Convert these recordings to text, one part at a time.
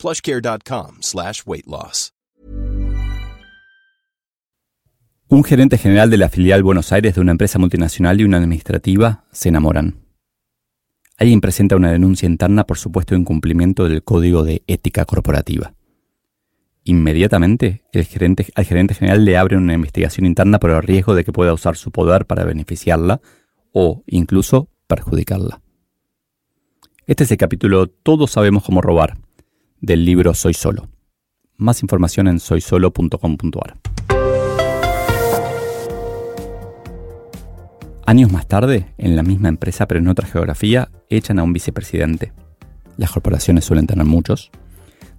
plushcare.com slash weight loss. Un gerente general de la filial Buenos Aires de una empresa multinacional y una administrativa se enamoran. Alguien presenta una denuncia interna por supuesto incumplimiento del Código de Ética Corporativa. Inmediatamente, el al gerente general le abre una investigación interna por el riesgo de que pueda usar su poder para beneficiarla o incluso perjudicarla. Este es el capítulo Todos sabemos cómo robar del libro Soy Solo. Más información en soysolo.com.ar. Años más tarde, en la misma empresa pero en otra geografía, echan a un vicepresidente. Las corporaciones suelen tener muchos,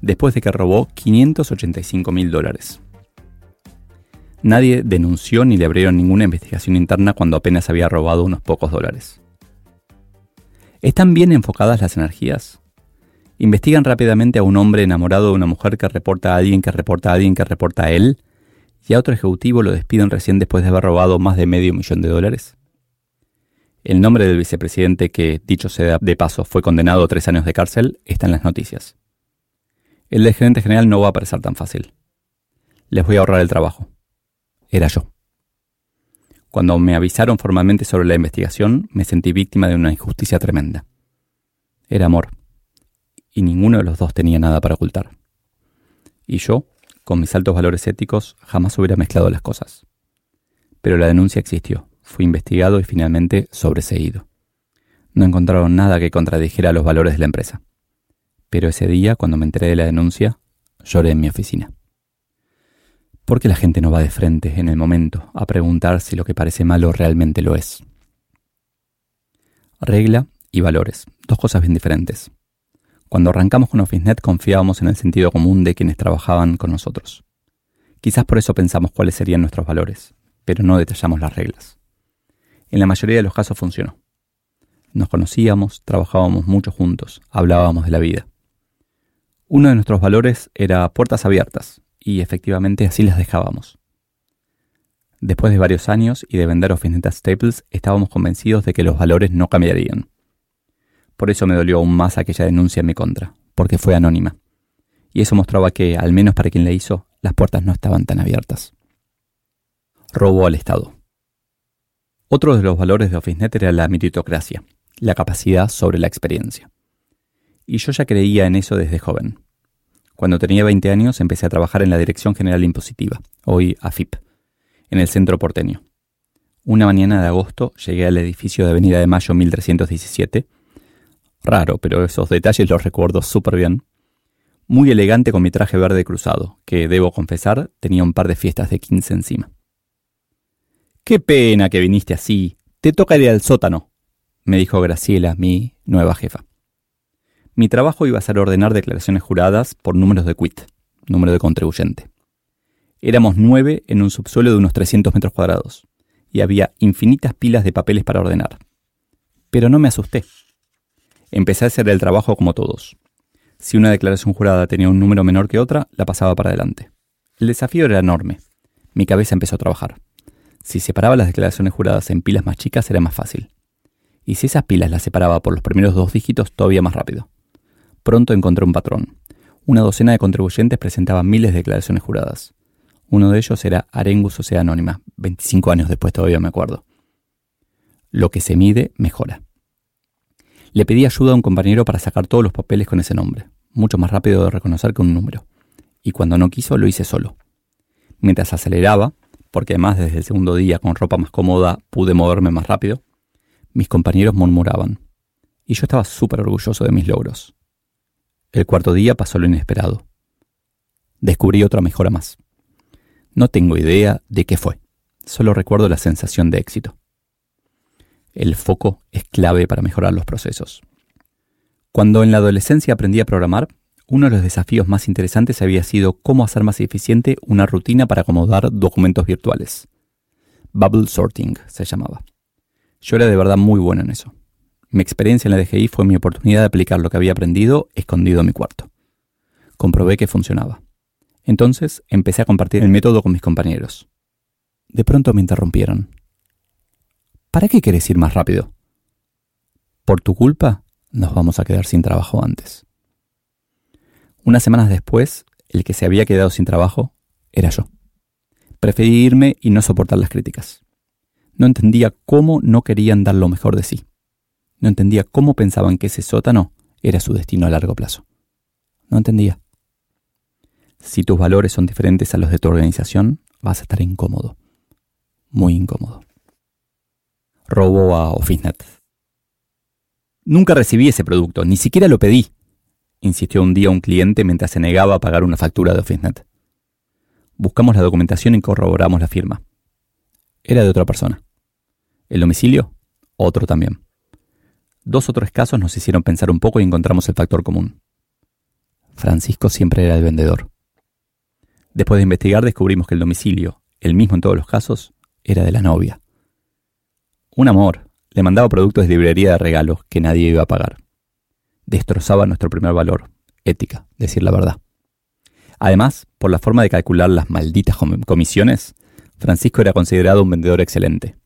después de que robó 585 mil dólares. Nadie denunció ni le abrieron ninguna investigación interna cuando apenas había robado unos pocos dólares. ¿Están bien enfocadas las energías? Investigan rápidamente a un hombre enamorado de una mujer que reporta a alguien que reporta a alguien que reporta a él y a otro ejecutivo lo despiden recién después de haber robado más de medio millón de dólares. El nombre del vicepresidente que, dicho sea de paso, fue condenado a tres años de cárcel está en las noticias. El del general no va a parecer tan fácil. Les voy a ahorrar el trabajo. Era yo. Cuando me avisaron formalmente sobre la investigación, me sentí víctima de una injusticia tremenda. Era amor. Y ninguno de los dos tenía nada para ocultar. Y yo, con mis altos valores éticos, jamás hubiera mezclado las cosas. Pero la denuncia existió, fui investigado y finalmente sobreseído. No encontraron nada que contradijera los valores de la empresa pero ese día, cuando me enteré de la denuncia, lloré en mi oficina. Porque la gente no va de frente en el momento a preguntar si lo que parece malo realmente lo es. Regla y valores, dos cosas bien diferentes. Cuando arrancamos con OfficeNet confiábamos en el sentido común de quienes trabajaban con nosotros. Quizás por eso pensamos cuáles serían nuestros valores, pero no detallamos las reglas. En la mayoría de los casos funcionó. Nos conocíamos, trabajábamos mucho juntos, hablábamos de la vida. Uno de nuestros valores era puertas abiertas, y efectivamente así las dejábamos. Después de varios años y de vender Ofinetas Staples, estábamos convencidos de que los valores no cambiarían. Por eso me dolió aún más aquella denuncia en mi contra, porque fue anónima. Y eso mostraba que, al menos para quien la hizo, las puertas no estaban tan abiertas. Robo al Estado. Otro de los valores de OfficeNet era la meritocracia, la capacidad sobre la experiencia y yo ya creía en eso desde joven. Cuando tenía 20 años empecé a trabajar en la Dirección General Impositiva, hoy AFIP, en el centro porteño. Una mañana de agosto llegué al edificio de Avenida de Mayo 1317. Raro, pero esos detalles los recuerdo súper bien. Muy elegante con mi traje verde cruzado, que, debo confesar, tenía un par de fiestas de 15 encima. Qué pena que viniste así. Te toca ir al sótano, me dijo Graciela, mi nueva jefa. Mi trabajo iba a ser ordenar declaraciones juradas por números de quit, número de contribuyente. Éramos nueve en un subsuelo de unos 300 metros cuadrados, y había infinitas pilas de papeles para ordenar. Pero no me asusté. Empecé a hacer el trabajo como todos. Si una declaración jurada tenía un número menor que otra, la pasaba para adelante. El desafío era enorme. Mi cabeza empezó a trabajar. Si separaba las declaraciones juradas en pilas más chicas era más fácil. Y si esas pilas las separaba por los primeros dos dígitos, todavía más rápido. Pronto encontré un patrón. Una docena de contribuyentes presentaban miles de declaraciones juradas. Uno de ellos era Arengus Sociedad Anónima, 25 años después todavía me acuerdo. Lo que se mide, mejora. Le pedí ayuda a un compañero para sacar todos los papeles con ese nombre, mucho más rápido de reconocer que un número. Y cuando no quiso, lo hice solo. Mientras aceleraba, porque además desde el segundo día con ropa más cómoda pude moverme más rápido, mis compañeros murmuraban. Y yo estaba súper orgulloso de mis logros. El cuarto día pasó lo inesperado. Descubrí otra mejora más. No tengo idea de qué fue, solo recuerdo la sensación de éxito. El foco es clave para mejorar los procesos. Cuando en la adolescencia aprendí a programar, uno de los desafíos más interesantes había sido cómo hacer más eficiente una rutina para acomodar documentos virtuales. Bubble Sorting se llamaba. Yo era de verdad muy bueno en eso. Mi experiencia en la DGI fue mi oportunidad de aplicar lo que había aprendido escondido en mi cuarto. Comprobé que funcionaba. Entonces empecé a compartir el método con mis compañeros. De pronto me interrumpieron. ¿Para qué querés ir más rápido? Por tu culpa nos vamos a quedar sin trabajo antes. Unas semanas después, el que se había quedado sin trabajo era yo. Preferí irme y no soportar las críticas. No entendía cómo no querían dar lo mejor de sí. No entendía cómo pensaban que ese sótano era su destino a largo plazo. No entendía. Si tus valores son diferentes a los de tu organización, vas a estar incómodo. Muy incómodo. Robo a OfficeNet. Nunca recibí ese producto, ni siquiera lo pedí, insistió un día un cliente mientras se negaba a pagar una factura de OfficeNet. Buscamos la documentación y corroboramos la firma. Era de otra persona. ¿El domicilio? Otro también. Dos o tres casos nos hicieron pensar un poco y encontramos el factor común. Francisco siempre era el vendedor. Después de investigar descubrimos que el domicilio, el mismo en todos los casos, era de la novia. Un amor, le mandaba productos de librería de regalos que nadie iba a pagar. Destrozaba nuestro primer valor, ética, decir la verdad. Además, por la forma de calcular las malditas comisiones, Francisco era considerado un vendedor excelente.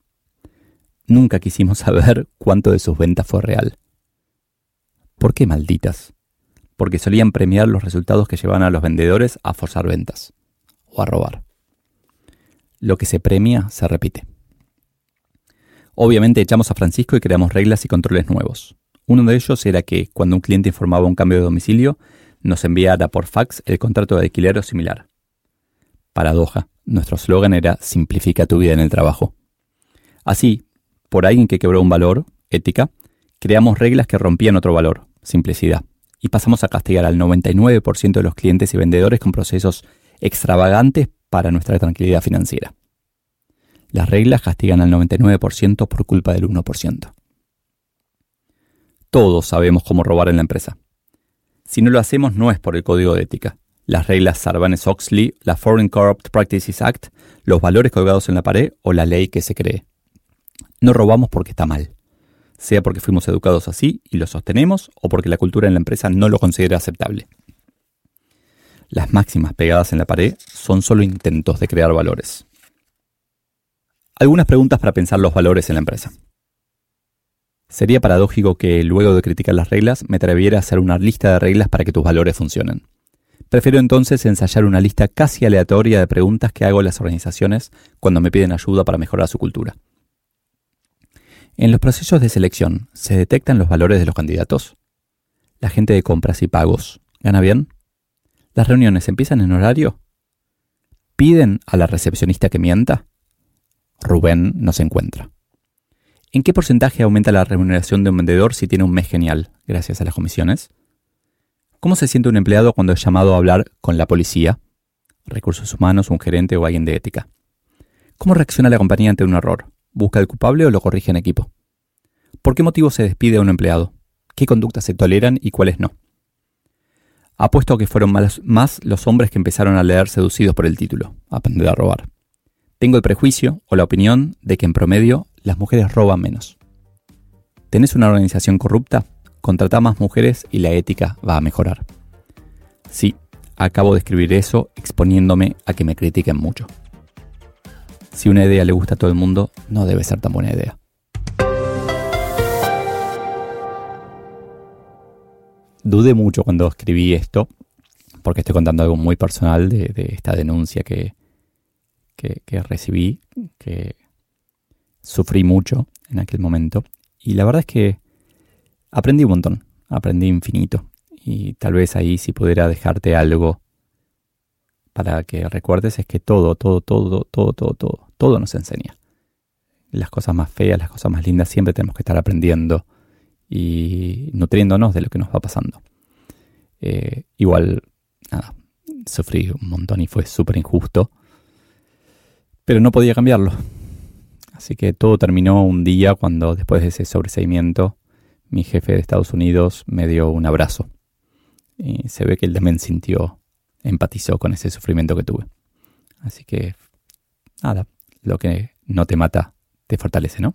Nunca quisimos saber cuánto de sus ventas fue real. ¿Por qué malditas? Porque solían premiar los resultados que llevaban a los vendedores a forzar ventas o a robar. Lo que se premia se repite. Obviamente echamos a Francisco y creamos reglas y controles nuevos. Uno de ellos era que, cuando un cliente informaba un cambio de domicilio, nos enviara por fax el contrato de alquiler o similar. Paradoja, nuestro eslogan era Simplifica tu vida en el trabajo. Así, por alguien que quebró un valor, ética, creamos reglas que rompían otro valor, simplicidad, y pasamos a castigar al 99% de los clientes y vendedores con procesos extravagantes para nuestra tranquilidad financiera. Las reglas castigan al 99% por culpa del 1%. Todos sabemos cómo robar en la empresa. Si no lo hacemos no es por el código de ética. Las reglas Sarbanes-Oxley, la Foreign Corrupt Practices Act, los valores colgados en la pared o la ley que se cree. No robamos porque está mal, sea porque fuimos educados así y lo sostenemos o porque la cultura en la empresa no lo considera aceptable. Las máximas pegadas en la pared son solo intentos de crear valores. Algunas preguntas para pensar los valores en la empresa. Sería paradójico que, luego de criticar las reglas, me atreviera a hacer una lista de reglas para que tus valores funcionen. Prefiero entonces ensayar una lista casi aleatoria de preguntas que hago a las organizaciones cuando me piden ayuda para mejorar su cultura. En los procesos de selección, ¿se detectan los valores de los candidatos? ¿La gente de compras y pagos gana bien? ¿Las reuniones empiezan en horario? ¿Piden a la recepcionista que mienta? Rubén no se encuentra. ¿En qué porcentaje aumenta la remuneración de un vendedor si tiene un mes genial gracias a las comisiones? ¿Cómo se siente un empleado cuando es llamado a hablar con la policía, recursos humanos, un gerente o alguien de ética? ¿Cómo reacciona la compañía ante un error? ¿Busca el culpable o lo corrige en equipo? ¿Por qué motivo se despide a un empleado? ¿Qué conductas se toleran y cuáles no? Apuesto a que fueron más los hombres que empezaron a leer seducidos por el título, aprender a robar. Tengo el prejuicio o la opinión de que en promedio las mujeres roban menos. ¿Tenés una organización corrupta? Contrata más mujeres y la ética va a mejorar. Sí, acabo de escribir eso exponiéndome a que me critiquen mucho. Si una idea le gusta a todo el mundo, no debe ser tan buena idea. Dudé mucho cuando escribí esto, porque estoy contando algo muy personal de, de esta denuncia que, que, recibí, que sufrí mucho en aquel momento. Y la verdad es que aprendí un montón, aprendí infinito. Y tal vez ahí si pudiera dejarte algo para que recuerdes es que todo, todo, todo, todo, todo, todo, todo nos enseña. Las cosas más feas, las cosas más lindas, siempre tenemos que estar aprendiendo y nutriéndonos de lo que nos va pasando. Eh, igual, nada, sufrí un montón y fue súper injusto pero no podía cambiarlo. Así que todo terminó un día cuando después de ese sobreseimiento mi jefe de Estados Unidos me dio un abrazo. Y se ve que él también sintió, empatizó con ese sufrimiento que tuve. Así que, nada, lo que no te mata, te fortalece, ¿no?